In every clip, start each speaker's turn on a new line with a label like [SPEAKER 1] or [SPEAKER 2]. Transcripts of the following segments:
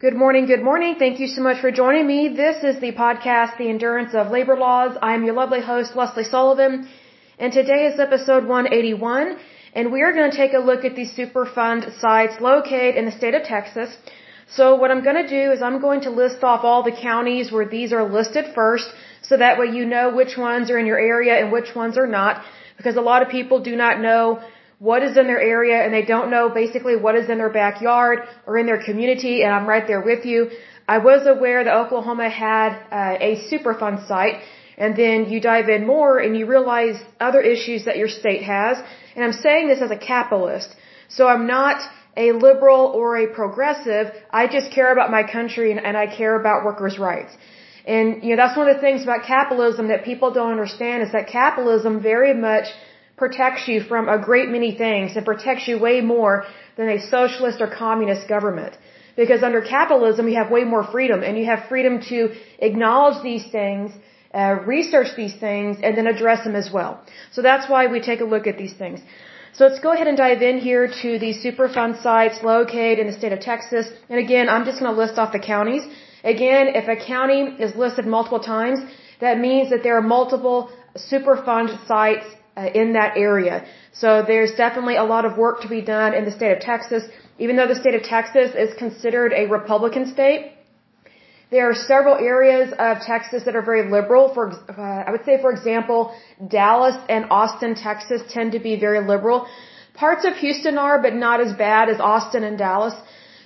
[SPEAKER 1] Good morning, good morning. Thank you so much for joining me. This is the podcast, The Endurance of Labor Laws. I'm your lovely host, Lesley Sullivan, and today is episode 181, and we are going to take a look at the Superfund sites located in the state of Texas. So what I'm going to do is I'm going to list off all the counties where these are listed first, so that way you know which ones are in your area and which ones are not, because a lot of people do not know what is in their area and they don't know basically what is in their backyard or in their community and I'm right there with you. I was aware that Oklahoma had uh, a Superfund site and then you dive in more and you realize other issues that your state has. And I'm saying this as a capitalist. So I'm not a liberal or a progressive. I just care about my country and, and I care about workers' rights. And, you know, that's one of the things about capitalism that people don't understand is that capitalism very much protects you from a great many things and protects you way more than a socialist or communist government. Because under capitalism, you have way more freedom and you have freedom to acknowledge these things, uh, research these things, and then address them as well. So that's why we take a look at these things. So let's go ahead and dive in here to the Superfund sites located in the state of Texas. And again, I'm just going to list off the counties. Again, if a county is listed multiple times, that means that there are multiple Superfund sites in that area. So there's definitely a lot of work to be done in the state of Texas. Even though the state of Texas is considered a Republican state, there are several areas of Texas that are very liberal. For uh, I would say, for example, Dallas and Austin, Texas, tend to be very liberal. Parts of Houston are, but not as bad as Austin and Dallas.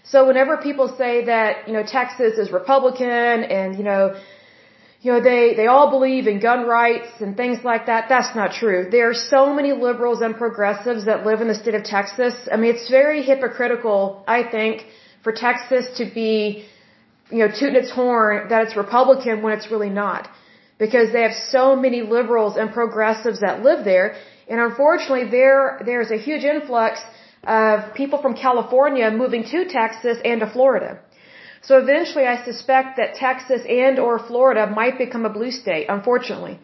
[SPEAKER 1] So whenever people say that you know Texas is Republican and you know you know, they, they all believe in gun rights and things like that. That's not true. There are so many liberals and progressives that live in the state of Texas. I mean, it's very hypocritical, I think, for Texas to be, you know, tooting its horn that it's Republican when it's really not. Because they have so many liberals and progressives that live there. And unfortunately, there, there's a huge influx of people from California moving to Texas and to Florida. So eventually I suspect that Texas and or Florida might become a blue state, unfortunately.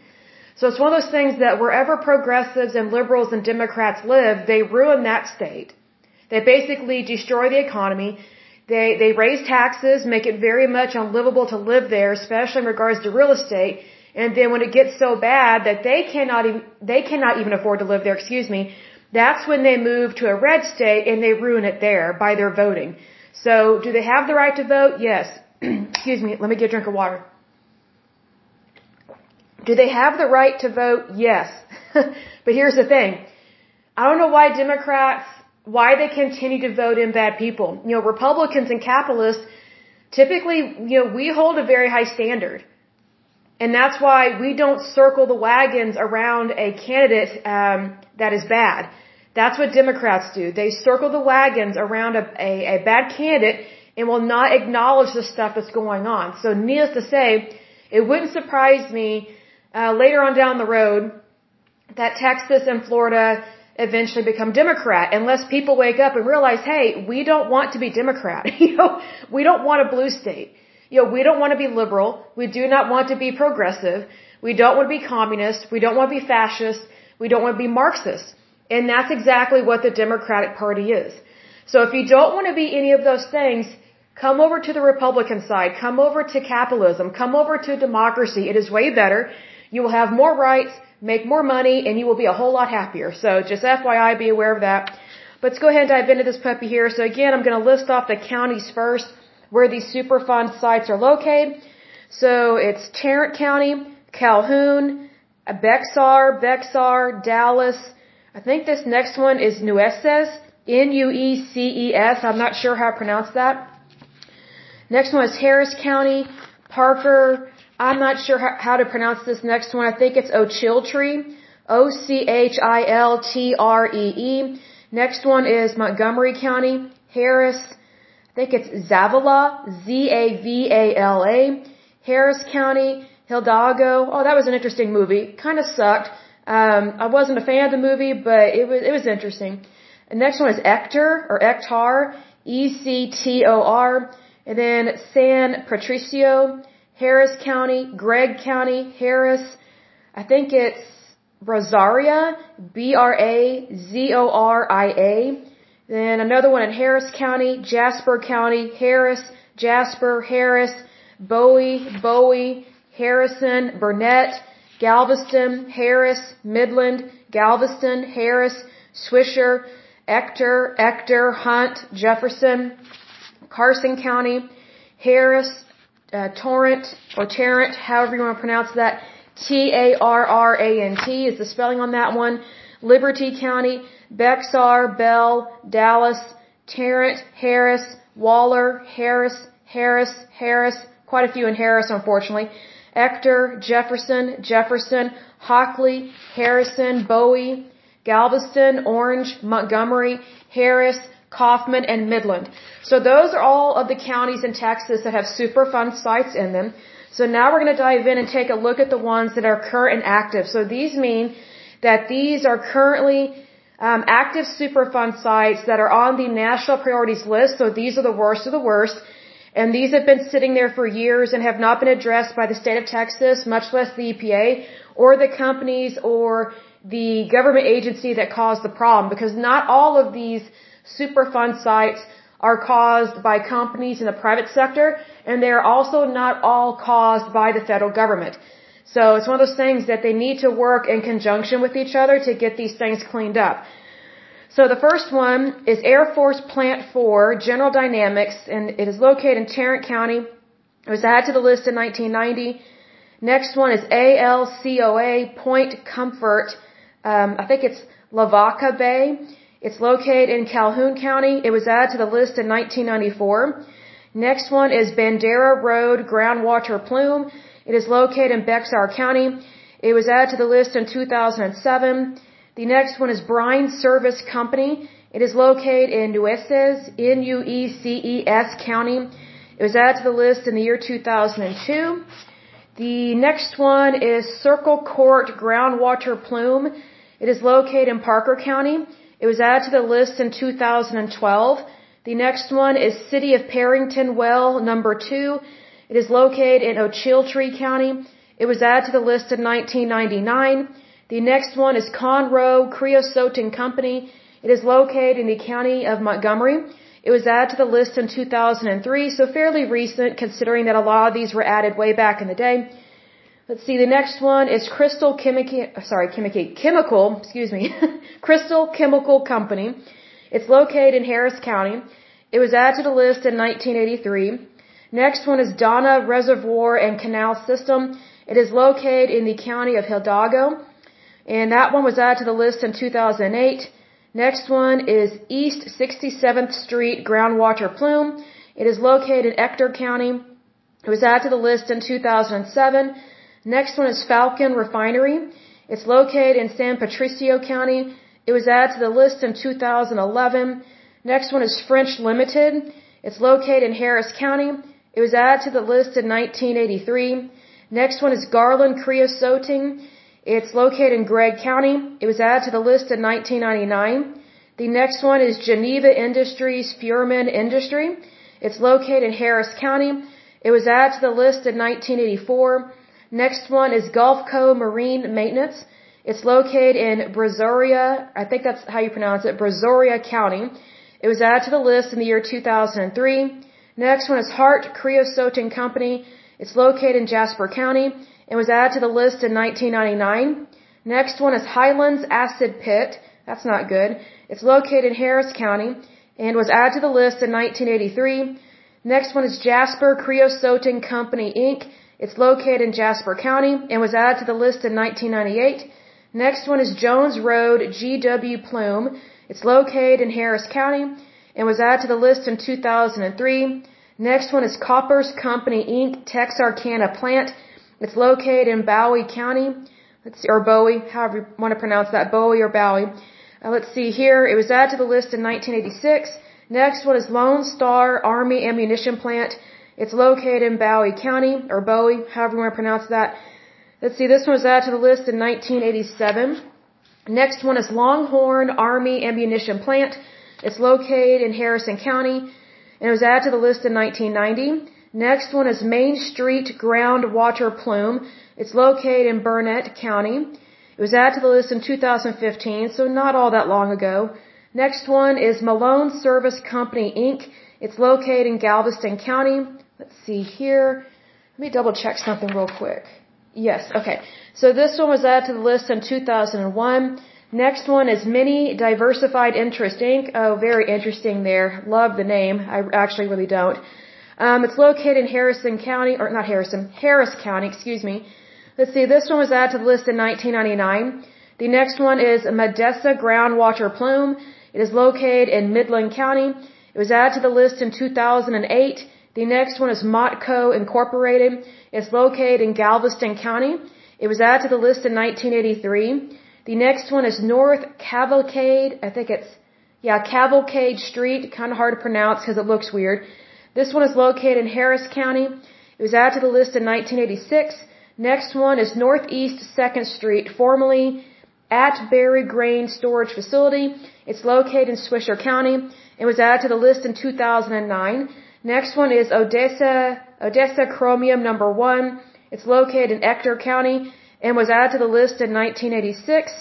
[SPEAKER 1] So it's one of those things that wherever progressives and liberals and Democrats live, they ruin that state. They basically destroy the economy. They, they raise taxes, make it very much unlivable to live there, especially in regards to real estate. And then when it gets so bad that they cannot even, they cannot even afford to live there, excuse me, that's when they move to a red state and they ruin it there by their voting. So, do they have the right to vote? Yes. Excuse me, let me get a drink of water. Do they have the right to vote? Yes. but here's the thing. I don't know why Democrats, why they continue to vote in bad people. You know, Republicans and capitalists, typically, you know, we hold a very high standard. And that's why we don't circle the wagons around a candidate um, that is bad. That's what Democrats do. They circle the wagons around a, a, a bad candidate and will not acknowledge the stuff that's going on. So needless to say, it wouldn't surprise me uh, later on down the road that Texas and Florida eventually become Democrat unless people wake up and realize, hey, we don't want to be Democrat. you know, we don't want a blue state. You know, we don't want to be liberal. We do not want to be progressive. We don't want to be communist. We don't want to be fascist. We don't want to be Marxist. And that's exactly what the Democratic Party is. So if you don't want to be any of those things, come over to the Republican side, come over to capitalism, come over to democracy. It is way better. You will have more rights, make more money, and you will be a whole lot happier. So just FYI, be aware of that. But let's go ahead and dive into this puppy here. So again, I'm going to list off the counties first where these Superfund sites are located. So it's Tarrant County, Calhoun, Bexar, Bexar, Dallas, I think this next one is Nueces, N-U-E-C-E-S. I'm not sure how to pronounce that. Next one is Harris County, Parker. I'm not sure how to pronounce this next one. I think it's Ochiltree, O-C-H-I-L-T-R-E-E. Next one is Montgomery County, Harris. I think it's Zavala, Z-A-V-A-L-A. Harris County, Hidalgo. Oh, that was an interesting movie. Kind of sucked. Um, I wasn't a fan of the movie, but it was it was interesting. The next one is Ector or Ectar, E C T O R, and then San Patricio, Harris County, Gregg County, Harris. I think it's Brazoria, B R A Z O R I A. Then another one in Harris County, Jasper County, Harris, Jasper, Harris, Bowie, Bowie, Harrison, Burnet, Galveston, Harris, Midland, Galveston, Harris, Swisher, Ector, Ector, Hunt, Jefferson, Carson County, Harris, uh, Torrent, or Tarrant, however you want to pronounce that. T-A-R-R-A-N-T is the spelling on that one. Liberty County, Bexar, Bell, Dallas, Tarrant, Harris, Waller, Harris, Harris, Harris, quite a few in Harris, unfortunately. Ector, Jefferson, Jefferson, Hockley, Harrison, Bowie, Galveston, Orange, Montgomery, Harris, Kaufman, and Midland. So those are all of the counties in Texas that have Superfund sites in them. So now we're going to dive in and take a look at the ones that are current and active. So these mean that these are currently um, active Superfund sites that are on the national priorities list. So these are the worst of the worst. And these have been sitting there for years and have not been addressed by the state of Texas, much less the EPA or the companies or the government agency that caused the problem. Because not all of these Superfund sites are caused by companies in the private sector, and they are also not all caused by the federal government. So it's one of those things that they need to work in conjunction with each other to get these things cleaned up. So the first one is Air Force Plant 4, General Dynamics, and it is located in Tarrant County. It was added to the list in 1990. Next one is ALCOA Point Comfort. Um, I think it's Lavaca Bay. It's located in Calhoun County. It was added to the list in 1994. Next one is Bandera Road Groundwater Plume. It is located in Bexar County. It was added to the list in 2007. The next one is Brine Service Company. It is located in Nueces, N-U-E-C-E-S County. It was added to the list in the year 2002. The next one is Circle Court Groundwater Plume. It is located in Parker County. It was added to the list in 2012. The next one is City of Parrington Well number 2. It is located in Ochiltree County. It was added to the list in 1999. The next one is Conroe Creosoting Company. It is located in the county of Montgomery. It was added to the list in 2003, so fairly recent considering that a lot of these were added way back in the day. Let's see, the next one is Crystal Chemical, sorry, Chemical, Chemical, excuse me, Crystal Chemical Company. It's located in Harris County. It was added to the list in 1983. Next one is Donna Reservoir and Canal System. It is located in the county of Hidalgo. And that one was added to the list in 2008. Next one is East 67th Street Groundwater Plume. It is located in Ector County. It was added to the list in 2007. Next one is Falcon Refinery. It's located in San Patricio County. It was added to the list in 2011. Next one is French Limited. It's located in Harris County. It was added to the list in 1983. Next one is Garland Creosoting. It's located in Gregg County. It was added to the list in 1999. The next one is Geneva Industries Fuhrman Industry. It's located in Harris County. It was added to the list in 1984. Next one is Gulfco Marine Maintenance. It's located in Brazoria, I think that's how you pronounce it, Brazoria County. It was added to the list in the year 2003. Next one is Hart Creosoting Company. It's located in Jasper County and was added to the list in 1999. Next one is Highlands Acid Pit. That's not good. It's located in Harris County and was added to the list in 1983. Next one is Jasper Creosoting Company Inc. It's located in Jasper County and was added to the list in 1998. Next one is Jones Road GW Plume. It's located in Harris County and was added to the list in 2003. Next one is Koppers Company Inc. Texarkana Plant. It's located in Bowie County. Let's see, or Bowie, however you want to pronounce that, Bowie or Bowie. Uh, let's see here. It was added to the list in 1986. Next one is Lone Star Army Ammunition Plant. It's located in Bowie County, or Bowie, however you want to pronounce that. Let's see, this one was added to the list in 1987. Next one is Longhorn Army Ammunition Plant. It's located in Harrison County, and it was added to the list in 1990. Next one is Main Street Groundwater Plume. It's located in Burnet County. It was added to the list in 2015, so not all that long ago. Next one is Malone Service Company Inc. It's located in Galveston County. Let's see here. Let me double check something real quick. Yes, okay. So this one was added to the list in 2001. Next one is Mini Diversified Interest Inc. Oh, very interesting there. Love the name. I actually really don't. Um, it's located in Harrison County, or not Harrison, Harris County, excuse me. Let's see, this one was added to the list in 1999. The next one is Midessa Groundwater Plume. It is located in Midland County. It was added to the list in 2008. The next one is Motco Incorporated. It's located in Galveston County. It was added to the list in 1983. The next one is North Cavalcade. I think it's, yeah, Cavalcade Street. Kind of hard to pronounce because it looks weird. This one is located in Harris County. It was added to the list in 1986. Next one is Northeast 2nd Street, formerly Attebury Grain Storage Facility. It's located in Swisher County. It was added to the list in 2009. Next one is Odessa, Odessa Chromium number 1. It's located in Ector County and was added to the list in 1986.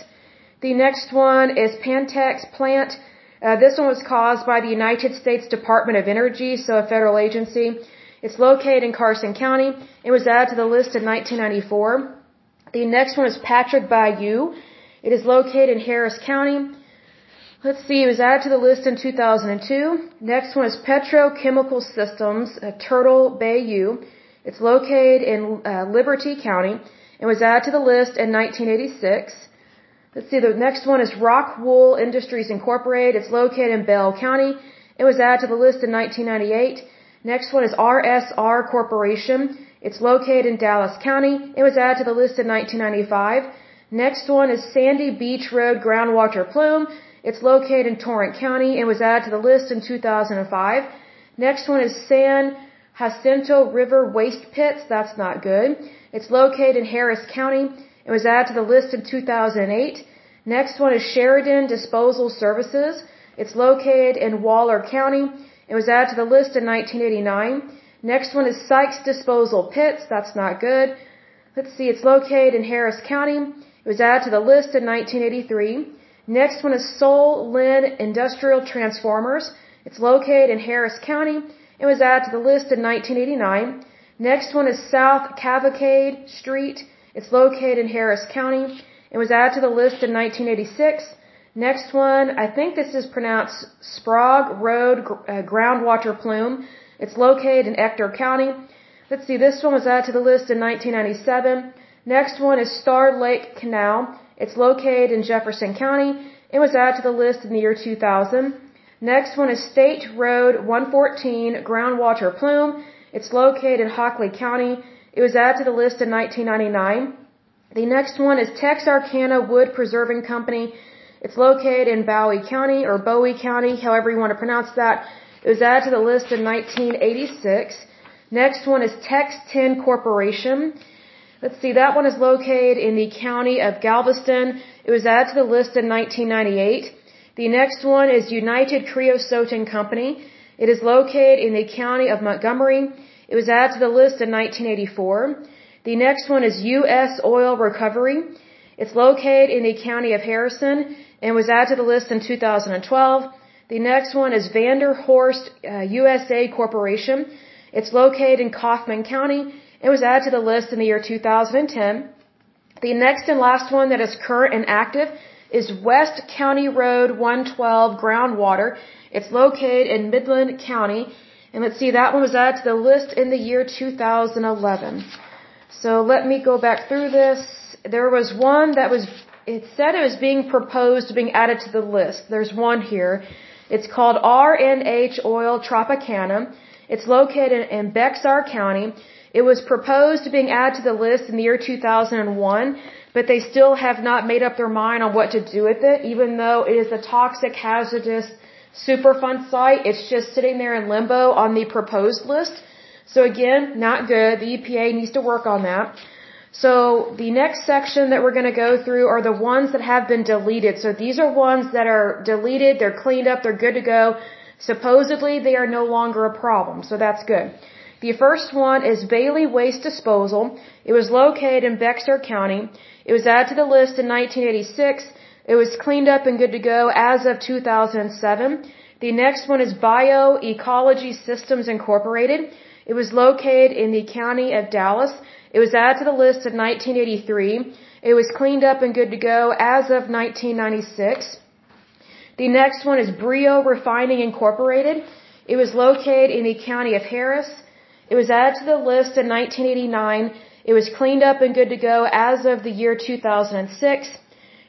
[SPEAKER 1] The next one is Pantex plant. Uh, this one was caused by the United States Department of Energy, so a federal agency. It's located in Carson County. It was added to the list in 1994. The next one is Patrick Bayou. It is located in Harris County. Let's see, it was added to the list in 2002. Next one is Petrochemical Systems, uh, Turtle Bayou. It's located in uh, Liberty County. It was added to the list in 1986. Let's see, the next one is Rock Wool Industries Incorporated. It's located in Bell County. It was added to the list in 1998. Next one is RSR Corporation. It's located in Dallas County. It was added to the list in 1995. Next one is Sandy Beach Road Groundwater Plume. It's located in Torrent County. It was added to the list in 2005. Next one is San Jacinto River Waste Pits. That's not good. It's located in Harris County. It was added to the list in 2008. Next one is Sheridan Disposal Services. It's located in Waller County. It was added to the list in 1989. Next one is Sikes Disposal Pits. That's not good. Let's see, it's located in Harris County. It was added to the list in 1983. Next one is Sol Lynn Industrial Transformers. It's located in Harris County. It was added to the list in 1989. Next one is South Cavalcade Street. It's located in Harris County. It was added to the list in 1986. Next one, I think this is pronounced Sprague Road uh, Groundwater Plume. It's located in Ector County. Let's see, this one was added to the list in 1997. Next one is Star Lake Canal. It's located in Jefferson County. It was added to the list in the year 2000. Next one is State Road 114 Groundwater Plume. It's located in Hockley County. It was added to the list in 1999. The next one is Texarkana Wood Preserving Company. It's located in Bowie County or Bowie County, however you want to pronounce that. It was added to the list in 1986. Next one is Tex Tin Corporation. Let's see, that one is located in the county of Galveston. It was added to the list in 1998. The next one is United Creosote Company. It is located in the county of Montgomery. It was added to the list in 1984. The next one is U.S. Oil Recovery. It's located in the county of Harrison and was added to the list in 2012. The next one is Vanderhorst uh, USA Corporation. It's located in Kaufman County. and was added to the list in the year 2010. The next and last one that is current and active is West County Road 112 Groundwater. It's located in Midland County and let's see, that one was added to the list in the year 2011. So let me go back through this. There was one that was, it said it was being proposed, being added to the list. There's one here. It's called RNH Oil Tropicana. It's located in Bexar County. It was proposed to being added to the list in the year 2001, but they still have not made up their mind on what to do with it, even though it is a toxic, hazardous, Superfund site. It's just sitting there in limbo on the proposed list. So again, not good. The EPA needs to work on that. So the next section that we're going to go through are the ones that have been deleted. So these are ones that are deleted, they're cleaned up, they're good to go. Supposedly they are no longer a problem. So that's good. The first one is Bailey Waste Disposal. It was located in Bexar County. It was added to the list in 1986. It was cleaned up and good to go as of 2007. The next one is Bio Ecology Systems Incorporated. It was located in the county of Dallas. It was added to the list in 1983. It was cleaned up and good to go as of 1996. The next one is Brio Refining Incorporated. It was located in the county of Harris. It was added to the list in 1989. It was cleaned up and good to go as of the year 2006.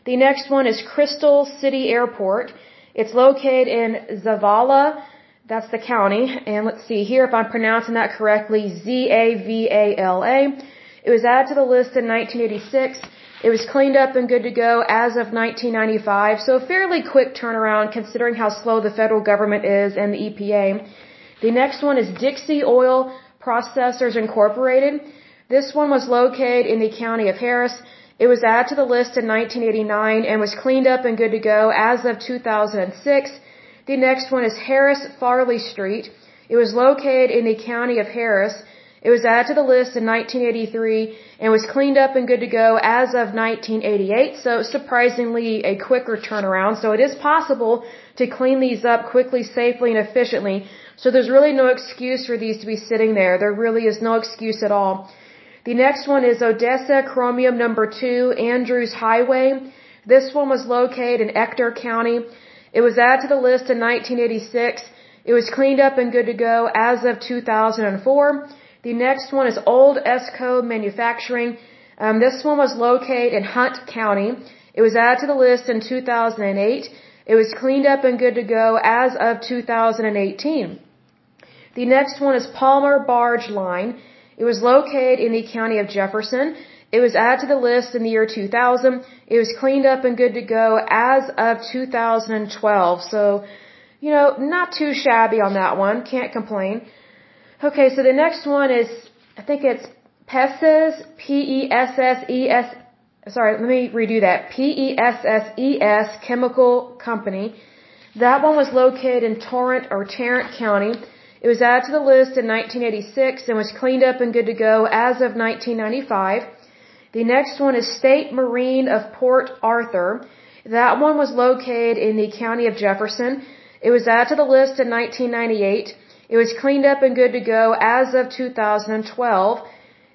[SPEAKER 1] The next one is Crystal City Airport. It's located in Zavala. That's the county. And let's see here if I'm pronouncing that correctly. Z-A-V-A-L-A. It was added to the list in 1986. It was cleaned up and good to go as of 1995, so a fairly quick turnaround considering how slow the federal government is and the EPA. The next one is Dixie Oil Processors Incorporated. This one was located in the county of Harris. It was added to the list in 1989 and was cleaned up and good to go as of 2006. The next one is Harris Farley Street. It was located in the county of Harris. It was added to the list in 1983 and was cleaned up and good to go as of 1988. So surprisingly a quicker turnaround. So it is possible to clean these up quickly, safely, and efficiently. So there's really no excuse for these to be sitting there. There really is no excuse at all. The next one is Odessa Chromium number 2, Andrews Highway. This one was located in Ector County. It was added to the list in 1986. It was cleaned up and good to go as of 2004. The next one is Old Esco Manufacturing. Um, this one was located in Hunt County. It was added to the list in 2008. It was cleaned up and good to go as of 2018. The next one is Palmer Barge Line. It was located in the county of Jefferson. It was added to the list in the year 2000. It was cleaned up and good to go as of 2012. So, you know, not too shabby on that one. Can't complain. Okay, so the next one is, I think it's Pesses, P-E-S-S-E-S, sorry, let me redo that. P-E-S-S-E-S Chemical Company. That one was located in Torrent or Tarrant County. It was added to the list in 1986 and was cleaned up and good to go as of 1995. The next one is State Marine of Port Arthur. That one was located in the county of Jefferson. It was added to the list in 1998. It was cleaned up and good to go as of 2012.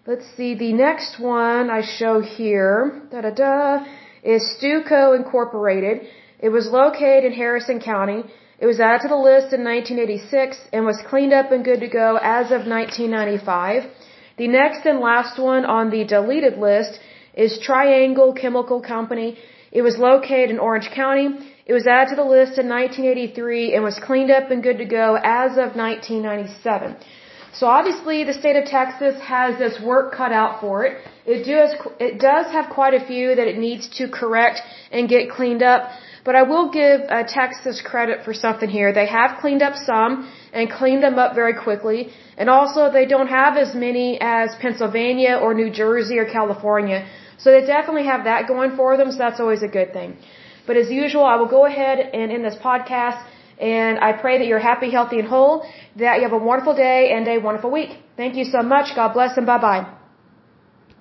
[SPEAKER 1] Let's see, the next one I show here, da da da, is Stewco Incorporated. It was located in Harrison County. It was added to the list in 1986 and was cleaned up and good to go as of 1995. The next and last one on the deleted list is Triangle Chemical Company. It was located in Orange County. It was added to the list in 1983 and was cleaned up and good to go as of 1997. So obviously the state of Texas has this work cut out for it. It does, it does have quite a few that it needs to correct and get cleaned up. But I will give uh, Texas credit for something here. They have cleaned up some and cleaned them up very quickly. And also they don't have as many as Pennsylvania or New Jersey or California. So they definitely have that going for them. So that's always a good thing. But as usual, I will go ahead and end this podcast. And I pray that you're happy, healthy, and whole, that you have a wonderful day and a wonderful week. Thank you so much. God bless and bye bye.